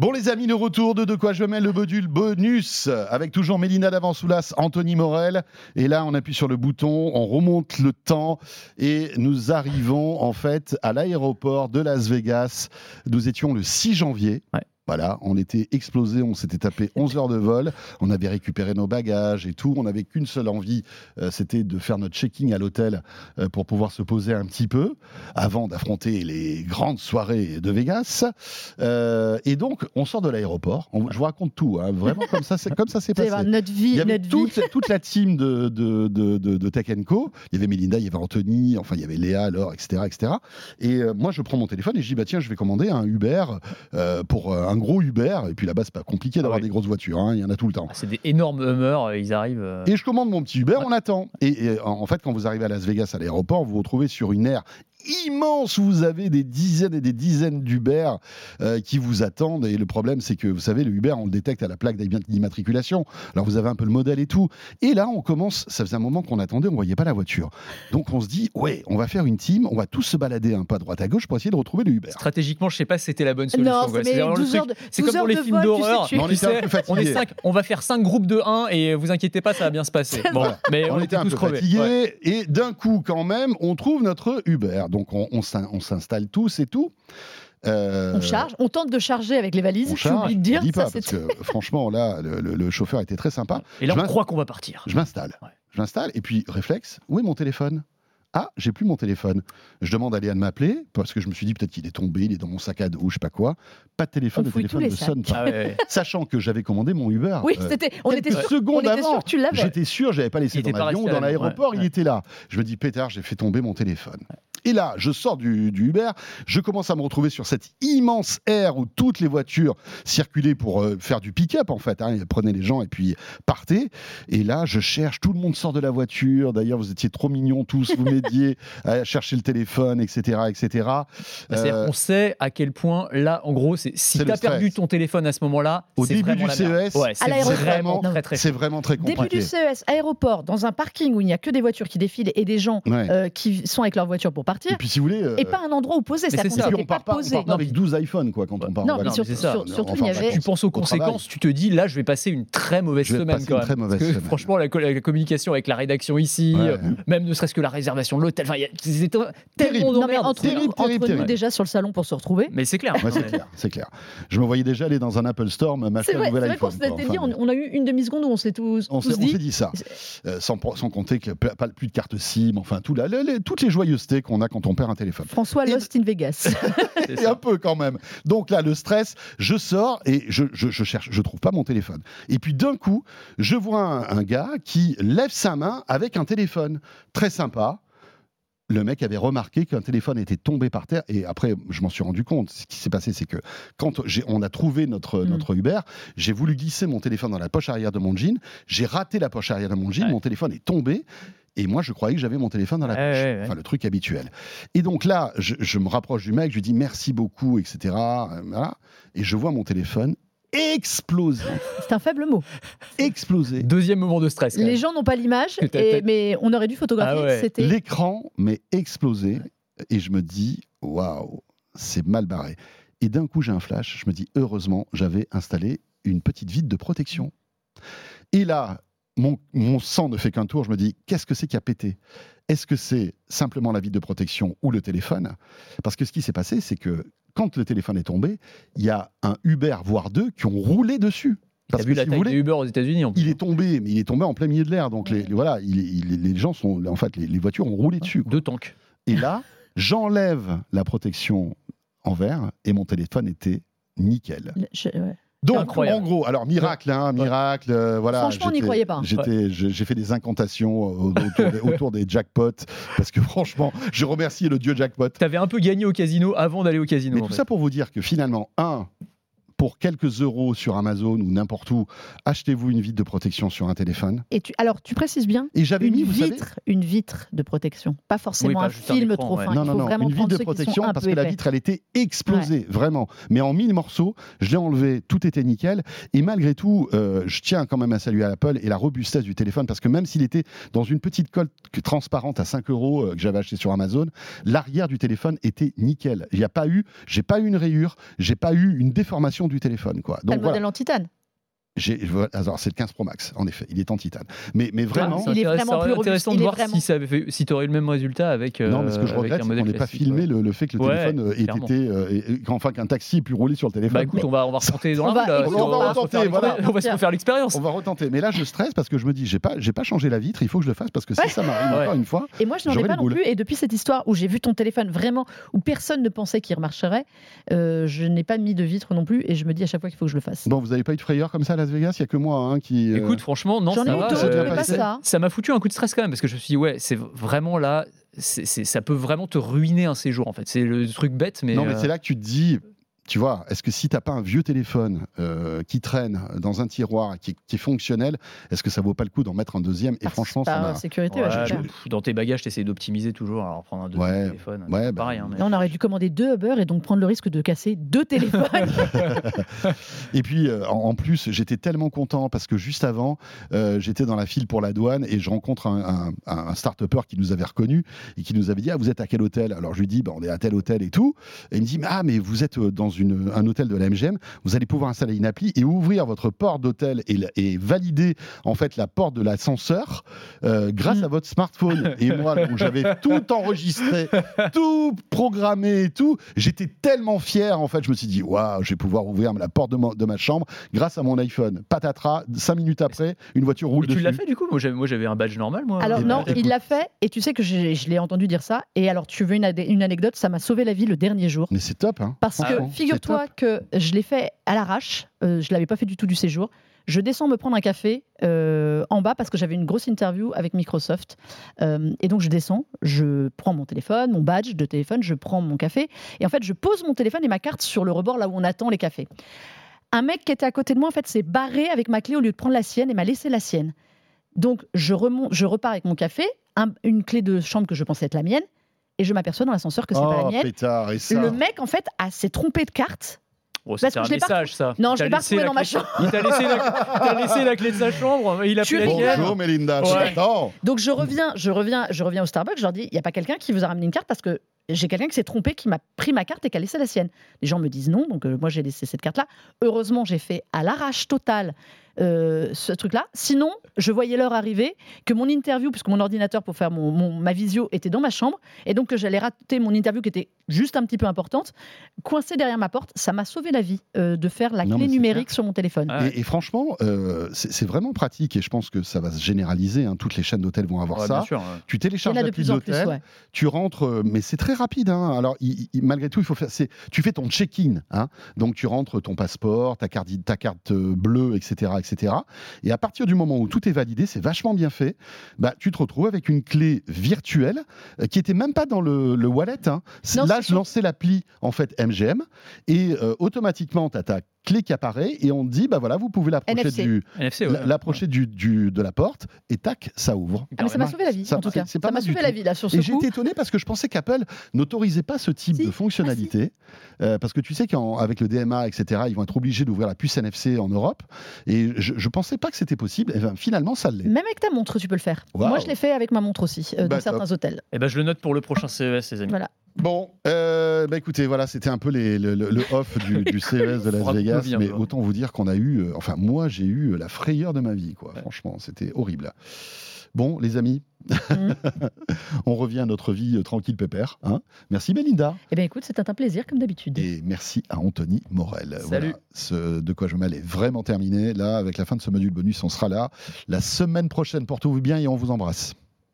Bon les amis, le retour de De quoi je mets le module bonus avec toujours Mélina Davansoulas, Anthony Morel. Et là, on appuie sur le bouton, on remonte le temps et nous arrivons en fait à l'aéroport de Las Vegas. Nous étions le 6 janvier. Voilà, on était explosé, on s'était tapé 11 heures de vol, on avait récupéré nos bagages et tout, on n'avait qu'une seule envie, euh, c'était de faire notre checking à l'hôtel euh, pour pouvoir se poser un petit peu avant d'affronter les grandes soirées de Vegas. Euh, et donc, on sort de l'aéroport, on- je vous raconte tout, hein, vraiment comme ça, c'est comme ça s'est passé. notre vie, Il y avait notre toute, vie. toute la team de, de, de, de, de Tech Co. Il y avait Melinda, il y avait Anthony, enfin il y avait Léa, Laure, etc. etc. Et moi, je prends mon téléphone et je dis, bah, tiens, je vais commander un Uber pour un gros Uber. Et puis là-bas, c'est pas compliqué d'avoir Ah oui. des grosses voitures, hein, il y en a tout le temps. Ah, C'est des énormes Hummers, euh, ils arrivent. euh, Et je commande mon petit Uber, on attend. Et, et, en en fait, quand vous arrivez à Las Vegas à l'aéroport, vous vous retrouvez sur une aire immense où vous avez des dizaines et des dizaines d'Uber euh, qui vous attendent. Et le problème, c'est que vous savez, le Uber, on le détecte à la plaque d'immatriculation. Alors vous avez un peu le modèle et tout. Et là, on commence, ça faisait un moment qu'on attendait, on voyait pas la voiture. Donc on se dit, ouais, on va faire une team, on va tous se balader un peu à droite à gauche pour essayer de retrouver le Uber. Stratégiquement, je sais pas si c'était la bonne solution. Non, quoi. mais vraiment le 12 heures truc- de- C'est 12 comme dans heures les de films vol, tu sais, d'horreur. tu- sais, on est cinq, on va faire cinq groupes de 1 et vous inquiétez pas, ça va bien se passer. Bon, mais on, était un tous peu crevés. fatigués Ouais. et d'un coup quand même on trouve notre Uber donc on, on s'in- on s'installe tous et tout Euh, On charge, on tente de charger avec les valises. on J'ai charge, oublié de dire. je dis pas ça, parce c'est- que franchement là le, le- le chauffeur était très sympa Et là, Je on croit qu'on va partir. je m'installe Ouais. je m'installe et puis réflexe où est mon téléphone? Ah, j'ai plus mon téléphone. Je demande à Léa de m'appeler parce que je me suis dit peut-être qu'il est tombé, il est dans mon sac à dos, je sais pas quoi. Pas de téléphone, On le téléphone ne sonne pas. Ah ouais, ouais. Sachant que j'avais commandé mon Uber. Oui, euh, c'était. On était sûr. secondes On était avant. sûr que tu l'avais. J'étais sûr, j'avais pas laissé Il dans l'avion dans l'aéroport, ouais, il était là. Je me dis, pétard, j'ai fait tomber mon téléphone. Et là, je sors du, du Uber, je commence à me retrouver sur cette immense aire où toutes les voitures circulaient pour euh, faire du pick-up, en fait. Hein, prenaient les gens et puis partaient. Et là, je cherche, tout le monde sort de la voiture. D'ailleurs, vous étiez trop mignons tous, vous m'aidiez à chercher le téléphone, etc. etc. C'est-à-dire Euh, qu'on sait à quel point, là, en gros, c'est si tu as perdu ton téléphone à ce moment-là, Au c'est début vraiment du. CES, ouais, c'est vraiment très très c'est vraiment très Début compliqué. du CES, aéroport, dans un parking où il n'y a que des voitures qui défilent et des gens Ouais. euh, qui sont avec leur voiture pour Et partir, puis, si vous voulez. euh, et pas un endroit où poser. Ça. s'était on part pas pas, on part pas avec 12 iPhones, quoi, quand on part Non, mais surtout, c'est ça. sur- surtout, Enfin, il y avait. Tu penses aux conséquences, tu te dis là, je vais passer une très mauvaise Je vais semaine passer quand une même. très mauvaise Parce que, semaine. Franchement, la, co- la communication avec la rédaction ici, Ouais. euh, même ne serait-ce que la réservation de l'hôtel, enfin, il y a- c'est tellement entre, Terrible, nous, terrible, entre nous, terrible. déjà sur le salon pour se retrouver. Mais c'est clair. C'est clair, c'est clair. Je me voyais déjà aller dans un Apple Store m'acheter un nouvel vrai qu'on iPhone. on, a eu une demi-seconde où on s'est tous, on s'est dit. ça, Euh, sans, compter que pas, pas- plus de carte SIM, enfin tout toutes les joyeusetés qu'on a quand on perd un téléphone. François Et- Lost in Vegas. C'est Et un peu quand même. Donc là, le stress, je sors et je, je, je cherche, je trouve pas mon téléphone. Et puis d'un coup, je vois un, un gars qui lève sa main avec un téléphone très sympa. Le mec avait remarqué qu'un téléphone était tombé par terre et après je m'en suis rendu compte. Ce qui s'est passé, c'est que quand on a trouvé notre, Mm. notre Uber, j'ai voulu glisser mon téléphone dans la poche arrière de mon jean. J'ai raté la poche arrière de mon jean. Ouais. Mon téléphone est tombé. Et moi, je croyais que j'avais mon téléphone dans la poche. ouais, ouais. Enfin, le truc habituel. Et donc là, je, je me rapproche du mec, je lui dis merci beaucoup, etc. euh, voilà. Et je vois mon téléphone exploser. C'est un faible mot. exploser. Deuxième moment de stress. Les gens n'ont pas l'image, mais on aurait dû photographier. Ah ouais. C'était. L'écran m'est explosé. Et je me dis, waouh, c'est mal barré. Et d'un coup, j'ai un flash. Je me dis, heureusement, j'avais installé une petite vitre de protection. Et là, mon, mon sang ne fait qu'un tour. Je me dis, qu'est-ce que c'est qui a pété? Est-ce que c'est simplement la vitre de protection ou le téléphone? Parce que ce qui s'est passé, c'est que quand le téléphone est tombé, il y a un Uber, voire deux, qui ont roulé dessus. Parce vu que la si taille voulez, des Uber aux États-Unis il est tombé, mais il est tombé en plein milieu de l'air. Donc les, les- voilà, il- il- les gens sont, en fait, les, les voitures ont roulé dessus. quoi. Deux tanks. Et là, j'enlève la protection en verre et mon téléphone était nickel. Je- ouais. Donc, Incroyable. en gros, alors miracle, hein, miracle, euh, voilà. Franchement, on n'y croyait pas. J'étais, j'ai fait des incantations euh, autour des, autour des jackpots parce que franchement, je remercie le dieu jackpot. T'avais un peu gagné au casino avant d'aller au casino. Mais tout fait. ça pour vous dire que finalement, un, pour quelques euros sur Amazon ou n'importe où, achetez-vous une vitre de protection sur un téléphone. Et tu, alors, tu précises bien Et j'avais une mis, vous savez, vitre, une vitre de protection, pas forcément Oui, pas un film écran, trop ouais. fin. Non, non, non, vraiment une vitre de protection parce que la vitre, elle était explosée, vraiment. Mais en mille morceaux, je l'ai enlevé, tout était nickel. Et malgré tout, euh, je tiens quand même à saluer Apple et la robustesse du téléphone parce que même s'il était dans une petite colle transparente à 5 euros euh, que j'avais acheté sur Amazon, l'arrière du téléphone était nickel. Il n'y a pas eu, j'ai pas eu une rayure, j'ai pas eu une déformation du téléphone. Quoi. Donc le voilà, modèle en titane. Alors, c'est le 15 Pro Max, en effet, il est en titane. Mais, mais vraiment. Ah, Il est intéressant- vraiment plus intéressant de voir vraiment- si, ça avait fait- si tu aurais eu le même résultat avec. non, mais ce que je euh, regrette, c'est qu'on n'ait pas filmé ouais. le, le fait que le Ouais, téléphone euh, ait clairement. été. euh, enfin, qu'un taxi ait pu rouler sur le téléphone. Bah écoute, on va, on va retenter dans On la va- là. on se retenter, voilà. l'expérience. On va se refaire l'expérience. On va retenter. Mais là, je stresse parce que je me dis, j'ai pas, pas changé la vitre, il faut que je le fasse parce que si ça m'arrive encore une fois. Et moi, je n'en ai pas non plus. Et depuis cette histoire où j'ai vu ton téléphone vraiment, où personne ne pensait qu'il remarcherait, je n'ai pas mis de vitre non plus. Et je me dis à chaque fois qu'il faut que je le fasse. Bon, vous avez pas eu de frayeur comme ça à Las Vegas Il y a que moi hein, qui. euh, Écoute, franchement, non, ça va. pas m'a foutu un coup de stress quand même parce que je me suis dit, ouais, c'est vraiment là, c'est c'est- ça peut vraiment te ruiner un séjour en fait. C'est le truc bête, mais. non, mais euh, c'est là que tu te dis. Tu vois, est-ce que si t'as pas un vieux téléphone euh, qui traîne dans un tiroir qui, qui est fonctionnel, est-ce que ça vaut pas le coup d'en mettre un deuxième? Et Par- franchement, ça par sécurité, ouais, ouais, je- dans tes bagages, t'essayes d'optimiser toujours. Alors prendre un deuxième Ouais, téléphone, bah, pareil. hein, mais- on aurait dû commander deux Uber et donc prendre le risque de casser deux téléphones. Et puis, euh, en, en plus, j'étais tellement content parce que juste avant, euh, j'étais dans la file pour la douane et je rencontre un, un, un start-upper qui nous avait reconnu et qui nous avait dit Ah, vous êtes à quel hôtel? Alors je lui dis bah, On est à tel hôtel et tout. Et il me dit Ah, mais vous êtes dans une, un hôtel de la MGM, vous allez pouvoir installer une appli et ouvrir votre porte d'hôtel et, valider en fait la porte de l'ascenseur euh, grâce Mm. à votre smartphone. Et moi, j'avais tout enregistré, tout programmé et tout. J'étais tellement fier, en fait, je me suis dit, waouh, je vais pouvoir ouvrir la porte de ma, de ma chambre grâce à mon iPhone. Patatras, cinq minutes après, une voiture roule Et tu dessus. l'as fait du coup? Moi j'avais un badge normal moi. Alors Eh ben, non, il l'a fait et tu sais que je l'ai entendu dire ça. Et alors tu veux une, anecdote, ça m'a sauvé la vie le dernier jour. Mais c'est top, hein. Parce Franchement, que c'est figure-toi que je l'ai fait à l'arrache, euh, je l'avais pas fait du tout du séjour. Je descends me prendre un café euh, en bas parce que j'avais une grosse interview avec Microsoft. Euh, et donc je descends, je prends mon téléphone, mon badge de téléphone, je prends mon café. Et en fait, je pose mon téléphone et ma carte sur le rebord là où on attend les cafés. Un mec qui était à côté de moi, en fait, s'est barré avec ma clé au lieu de prendre la sienne et m'a laissé la sienne. Donc je, remonte, je repars avec mon café, un- une clé de chambre que je pensais être la mienne, et je m'aperçois dans l'ascenseur que c'est pas la Oh, mienne. pétard, et ça. Le mec, en fait, a- s'est trompé de carte. Oh, Parce c'était que un je message ça. Non, je l'ai pas retrouvé dans ma chambre. Il t'a laissé, la... laissé clé de sa chambre, il a pris. Bonjour Mélinda, je Ouais. Donc je reviens, je reviens, je reviens au Starbucks. Je leur dis, il y a pas quelqu'un qui vous a ramené une carte parce que j'ai quelqu'un qui s'est trompé, qui m'a pris ma carte et qui a laissé la sienne. Les gens me disent non, donc euh, moi j'ai laissé cette carte-là. Heureusement, j'ai fait à l'arrache totale euh, ce truc-là. Sinon, je voyais l'heure arriver, que mon interview, puisque mon ordinateur pour faire mon, mon- ma visio était dans ma chambre, et donc que j'allais rater mon interview qui était juste un petit peu importante, coincée derrière ma porte. Ça m'a sauvé la vie euh, de faire la Non, clé numérique sur mon téléphone. Ah ouais. Et, et franchement, euh, c'est vraiment pratique et je pense que ça va se généraliser. hein. Toutes les chaînes d'hôtels vont avoir Ouais, ça. bien sûr. ouais. Tu télécharges l'appli ouais. tu rentres, mais c'est très rapide. hein. Alors, il- il- malgré tout, il faut faire. Tu fais ton check-in, hein. donc tu rentres ton passeport, ta carte, ta carte bleue, etc., etc. Et à partir du moment où tout est validé, c'est vachement bien fait. Bah, tu te retrouves avec une clé virtuelle euh, qui était même pas dans le, le wallet. hein. Non, Là, je lançais l'appli en fait MGM et euh, automatiquement, tu as ta clé qui apparaît et on dit bah voilà, vous pouvez l'approcher du, NFC, ouais. la- l'approcher du, du- de la porte et tac, ça ouvre. Ah, mais ça m'a sauvé la vie, Ça- en tout c'est- cas. c'est pas Ça m'a mal du sauvé la tout. vie, là, sur ce Et coup. j'étais étonné parce que je pensais qu'Apple n'autorisait pas ce type Si. de fonctionnalité. euh, parce que tu sais qu'avec le DMA, etc., ils vont être obligés d'ouvrir la puce NFC en Europe. Et je ne pensais pas que c'était possible. Et ben, finalement, ça l'est. Même avec ta montre, tu peux le faire. Moi, je l'ai fait avec ma montre aussi, euh, Bah, dans certains hôtels. Eh ben, je le note pour le prochain CES, les amis. Voilà. Bon, euh, bah écoutez, voilà, c'était un peu les- le, le- le off du, du CES de Las Vegas. bien, mais toi. autant vous dire qu'on a eu, euh, enfin, moi, j'ai eu la frayeur de ma vie, quoi. Franchement, c'était horrible. Bon, les amis, Mhm. on revient à notre vie euh, tranquille, pépère. Hein merci, Belinda. Eh bien, écoute, c'était un plaisir, comme d'habitude. Et merci à Anthony Morel. Salut. Voilà, ce de quoi je m'allais est vraiment terminé. Là, avec la fin de ce module bonus, on sera là la semaine prochaine. Portez-vous bien et on vous embrasse.